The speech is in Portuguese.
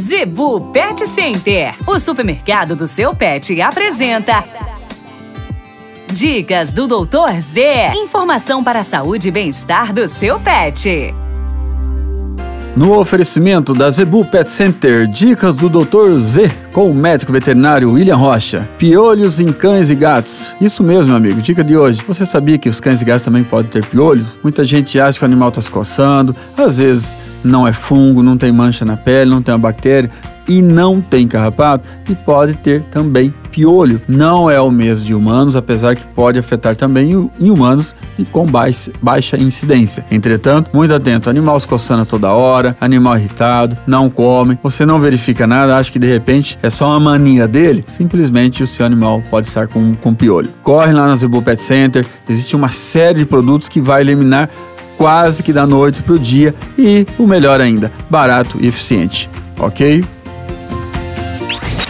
Zebu Pet Center, o supermercado do seu pet, apresenta. Dicas do Doutor Z. Informação para a saúde e bem-estar do seu pet. No oferecimento da Zebu Pet Center, dicas do Dr. Z com o médico veterinário William Rocha. Piolhos em cães e gatos. Isso mesmo, amigo. Dica de hoje. Você sabia que os cães e gatos também podem ter piolhos? Muita gente acha que o animal está se coçando, às vezes não é fungo, não tem mancha na pele, não tem uma bactéria e não tem carrapato e pode ter também piolho. Não é o mesmo de humanos, apesar que pode afetar também em humanos e com baixa, incidência. Entretanto, muito atento, animal se coçando toda hora, animal irritado, não come, você não verifica nada, acha que de repente é só uma mania dele, simplesmente o seu animal pode estar com, com piolho. Corre lá na Zebu Pet Center, existe uma série de produtos que vai eliminar quase que da noite para o dia e o melhor ainda, barato e eficiente, ok?